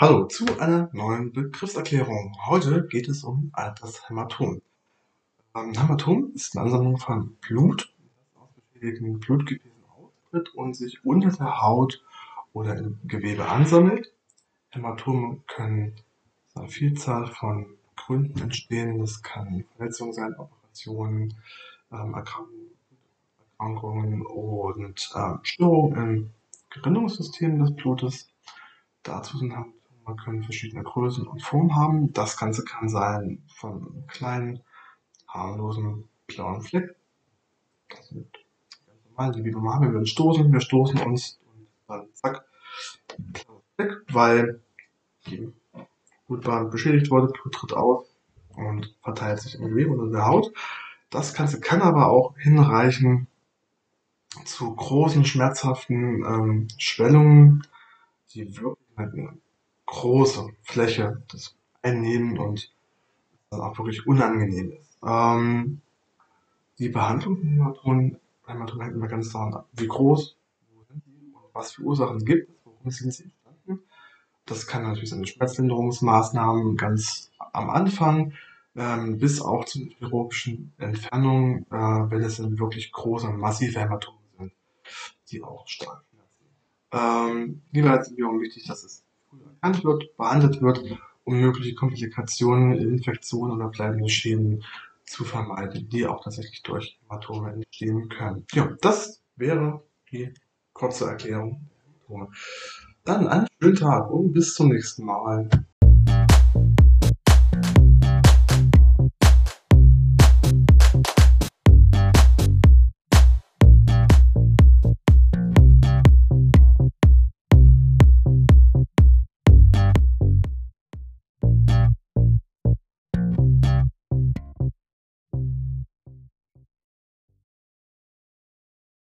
Hallo zu einer neuen Begriffserklärung. Heute geht es um das Hämatom. Ähm, Hämatom ist eine Ansammlung von Blut, das aus beschädigten Blutgefäßen austritt und sich unter der Haut oder im Gewebe ansammelt. Hämatome können aus einer Vielzahl von Gründen entstehen. Das kann Verletzungen sein, Operationen, ähm, Erkrankungen und ähm, Störungen im Gerinnungssystem des Blutes. Dazu sind man können verschiedene Größen und Formen haben. Das Ganze kann sein von kleinen, harmlosen blauen Fleck. Das sind ganz normal, die wir wenn wir uns stoßen. Wir stoßen uns und dann zack, Fleck, weil die Blutbahn beschädigt wurde, Blut tritt aus und verteilt sich im Gewebe unter der Haut. Das Ganze kann aber auch hinreichen zu großen, schmerzhaften ähm, Schwellungen, die wirklich große Fläche das einnehmen und dann auch wirklich unangenehm ist. Ähm, die Behandlung von Hämatomen, Hämatomen hängt immer ganz daran wie groß, wo sind sie und was für Ursachen gibt es, warum sind sie entstanden. Das kann natürlich seine Schmerzlinderungsmaßnahmen ganz am Anfang ähm, bis auch zu chirurgischen Entfernungen, äh, wenn es dann wirklich große, massive Hämatomen sind, die auch stark schmerzen. Ähm, hierbei ist mir wichtig, dass es erkannt wird, behandelt wird, um mögliche Komplikationen, Infektionen oder bleibende Schäden zu vermeiden, die auch tatsächlich durch Hämatome entstehen können. Ja, das wäre die kurze Erklärung. Dann einen schönen Tag und bis zum nächsten Mal.